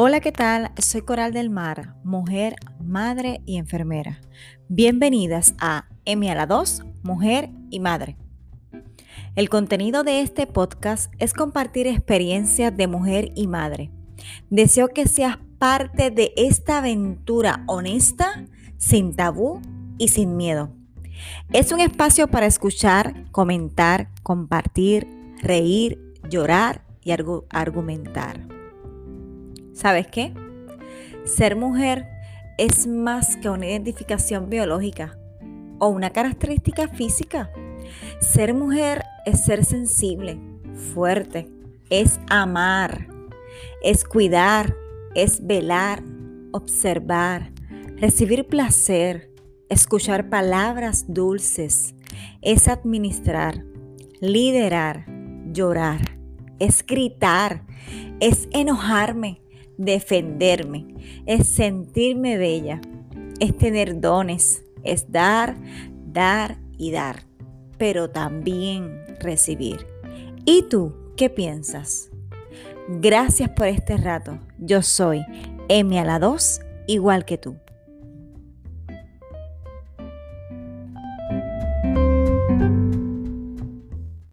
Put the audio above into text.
Hola, ¿qué tal? Soy Coral del Mar, mujer, madre y enfermera. Bienvenidas a M a la 2, mujer y madre. El contenido de este podcast es compartir experiencias de mujer y madre. Deseo que seas parte de esta aventura honesta, sin tabú y sin miedo. Es un espacio para escuchar, comentar, compartir, reír, llorar y argumentar. ¿Sabes qué? Ser mujer es más que una identificación biológica o una característica física. Ser mujer es ser sensible, fuerte, es amar, es cuidar, es velar, observar, recibir placer, escuchar palabras dulces, es administrar, liderar, llorar, es gritar, es enojarme, defenderme, es sentirme bella, es tener dones, es dar, dar y dar, pero también recibir. ¿Y tú qué piensas? Gracias por este rato. Yo soy Emi Alados, igual que tú.